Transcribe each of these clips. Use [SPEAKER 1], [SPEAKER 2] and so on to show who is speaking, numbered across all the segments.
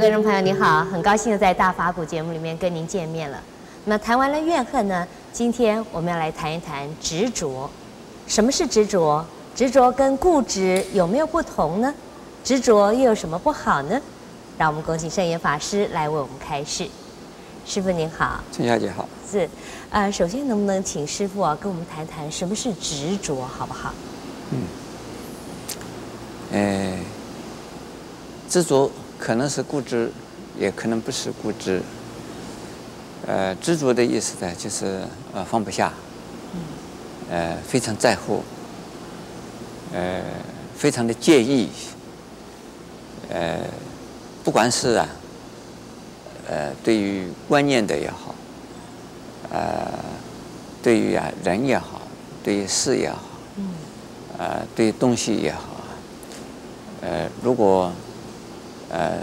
[SPEAKER 1] 观众朋友，你好，很高兴又在大法古节目里面跟您见面了。那么谈完了怨恨呢，今天我们要来谈一谈执着。什么是执着？执着跟固执有没有不同呢？执着又有什么不好呢？让我们恭请圣严法师来为我们开示。师傅您好，
[SPEAKER 2] 陈小姐好。
[SPEAKER 1] 是，呃，首先能不能请师傅啊跟我们谈谈什么是执着，好不好？
[SPEAKER 2] 嗯，哎，执着可能是固执，也可能不是固执。呃，执着的意思呢，就是呃放不下，呃非常在乎，呃非常的介意，呃不管是啊，呃对于观念的也好，呃对于啊人也好，对于事也好，呃对于东西也好，呃如果呃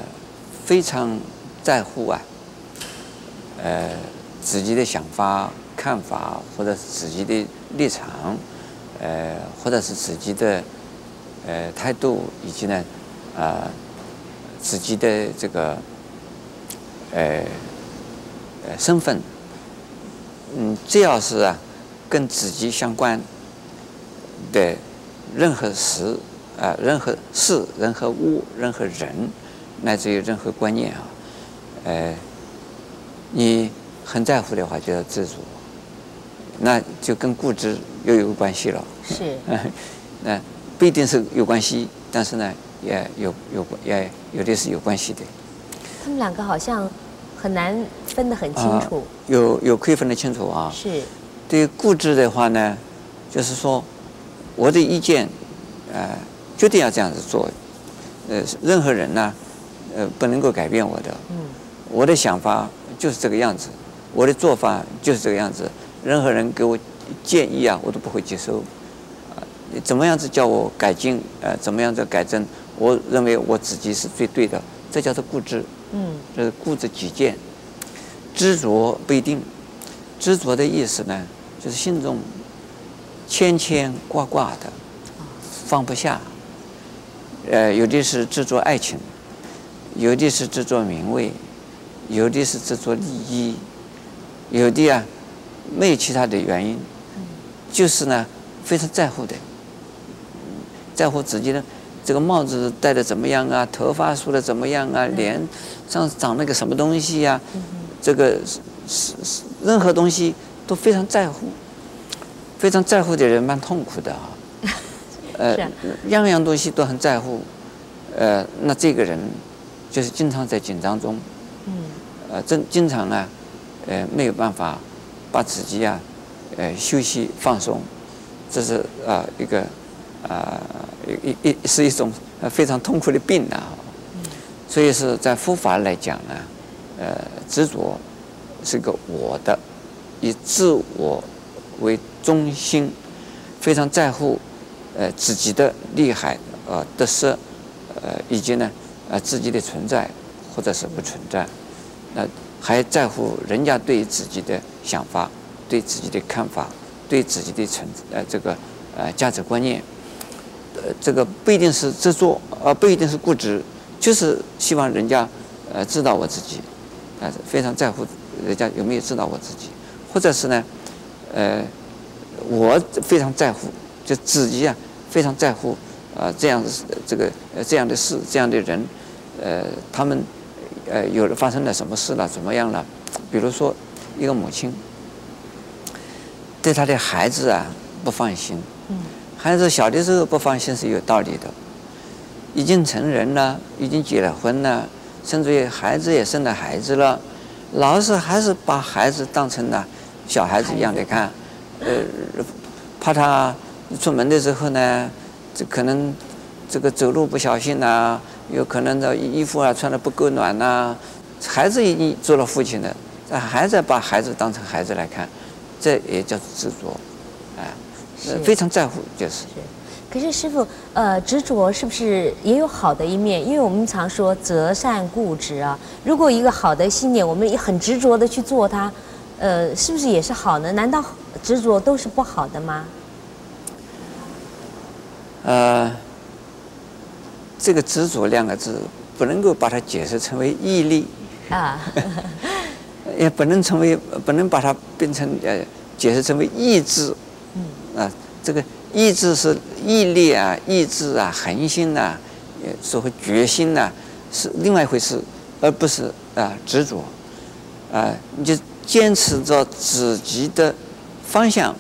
[SPEAKER 2] 非常在乎啊。呃，自己的想法、看法，或者是自己的立场，呃，或者是自己的呃态度，以及呢，啊、呃，自己的这个呃呃身份，嗯，只要是啊跟自己相关的任何事啊、任何事、任何物、任何人，乃至于任何观念啊，呃。你很在乎的话，就要自主，那就跟固执又有关系了。
[SPEAKER 1] 是，
[SPEAKER 2] 那不一定是有关系，但是呢，也有有也有的是有关系的。
[SPEAKER 1] 他们两个好像很难分得很清楚。啊、
[SPEAKER 2] 有有可以分得清楚啊。
[SPEAKER 1] 是。
[SPEAKER 2] 对于固执的话呢，就是说我的意见，呃，决定要这样子做，呃，任何人呢，呃，不能够改变我的。嗯。我的想法。就是这个样子，我的做法就是这个样子。任何人给我建议啊，我都不会接受。怎么样子叫我改进？呃，怎么样子改正？我认为我自己是最对的，这叫做固执。嗯，这是固执己见。执着不一定，执着的意思呢，就是心中牵牵挂挂的，放不下。呃，有的是执着爱情，有的是执着名位。有的是执着利益，有的啊，没有其他的原因，就是呢，非常在乎的，在乎自己的这个帽子戴的怎么样啊，头发梳的怎么样啊，脸上长了个什么东西呀、啊，这个是是是任何东西都非常在乎，非常在乎的人蛮痛苦的啊，呃，样样东西都很在乎，呃，那这个人就是经常在紧张中。嗯呃，正经常呢，呃，没有办法把自己啊，呃，休息放松，这是啊、呃、一个啊一一是一种非常痛苦的病啊。所以是在佛法来讲呢，呃，执着是个我的，以自我为中心，非常在乎呃自己的厉害呃得失，呃以及呢呃自己的存在或者是不存在。那还在乎人家对自己的想法、对自己的看法、对自己的存呃这个呃价值观念，呃这个不一定是执着，而不一定是固执，就是希望人家呃知道我自己，啊非常在乎人家有没有知道我自己，或者是呢，呃我非常在乎，就自己啊非常在乎啊这样这个呃这样的事、这样的人，呃他们。呃，有了发生了什么事了？怎么样了？比如说，一个母亲对他的孩子啊不放心。孩子小的时候不放心是有道理的。已经成人了，已经结了婚了，甚至于孩子也生了孩子了，老是还是把孩子当成了小孩子一样的看。呃，怕他出门的时候呢，这可能这个走路不小心呐。有可能的衣服啊穿的不够暖呐、啊，孩子已经做了父亲的，还在把孩子当成孩子来看，这也叫执着，哎，非常在乎就是。是。
[SPEAKER 1] 可是师傅，呃，执着是不是也有好的一面？因为我们常说择善固执啊，如果一个好的信念，我们也很执着的去做它，呃，是不是也是好呢？难道执着都是不好的吗？
[SPEAKER 2] 呃。这个执着两个字不能够把它解释成为毅力。
[SPEAKER 1] 啊，
[SPEAKER 2] 也不能成为不能把它变成呃解释成为意志，嗯。啊，这个意志是毅力啊、意志啊、恒心呐、啊，也说回决心呐、啊，是另外一回事，而不是啊执着。啊，你就坚持着自己的方向，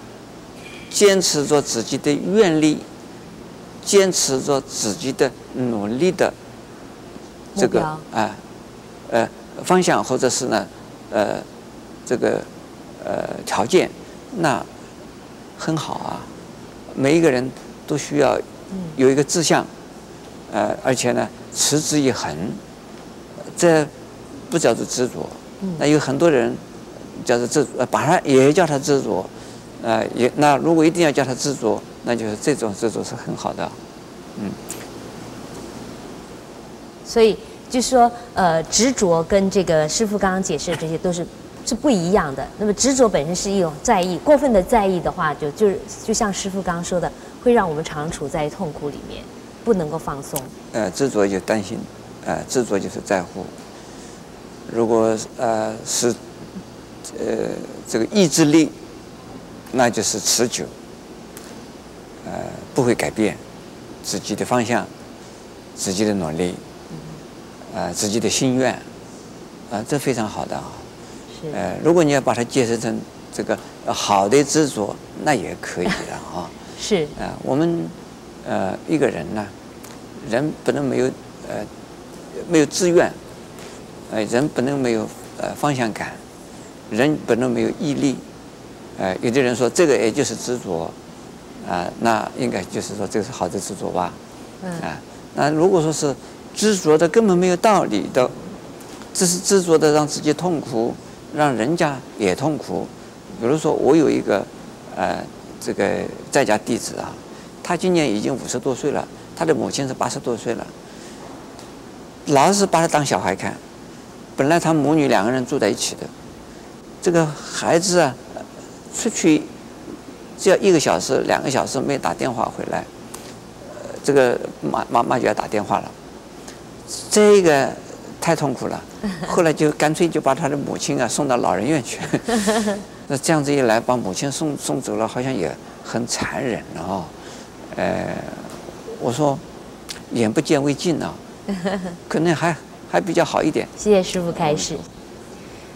[SPEAKER 2] 坚持着自己的愿力，坚持着自己的努力的。这个啊，呃，方向或者是呢，呃，这个呃条件，那很好啊。每一个人都需要有一个志向，呃，而且呢，持之以恒，这不叫做执着。那有很多人叫做执，呃，把它也叫他执着，呃，也那如果一定要叫他执着，那就是这种执着是很好的，嗯。
[SPEAKER 1] 所以就是说，呃，执着跟这个师傅刚刚解释的这些都是是不一样的。那么执着本身是一种在意，过分的在意的话，就就是就像师傅刚刚说的，会让我们常处在痛苦里面，不能够放松。
[SPEAKER 2] 呃，执着就担心，呃，执着就是在乎。如果呃是呃这个意志力，那就是持久，呃，不会改变自己的方向，自己的努力。呃，自己的心愿，啊，这非常好的啊。是。呃，如果你要把它解释成这个好的执着，那也可以的啊。
[SPEAKER 1] 是。
[SPEAKER 2] 啊，我们呃一个人呢，人不能没有呃没有志愿，呃人不能没有呃方向感，人不能没有毅力。呃，有的人说这个也就是执着，啊，那应该就是说这个是好的执着吧？嗯。啊，那如果说是。执着的根本没有道理的，只是执着的让自己痛苦，让人家也痛苦。比如说，我有一个呃这个在家弟子啊，他今年已经五十多岁了，他的母亲是八十多岁了，老是把他当小孩看。本来他母女两个人住在一起的，这个孩子啊，出去只要一个小时、两个小时没打电话回来，呃，这个妈妈妈就要打电话了。这个太痛苦了，后来就干脆就把他的母亲啊送到老人院去。那这样子一来，把母亲送送走了，好像也很残忍哦。呃，我说眼不见为净啊，可能还还比较好一点。
[SPEAKER 1] 谢谢师傅开示。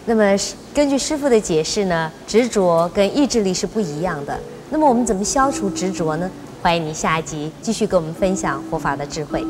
[SPEAKER 1] 那么根据师傅的解释呢，执着跟意志力是不一样的。那么我们怎么消除执着呢？欢迎你下一集继续跟我们分享佛法的智慧。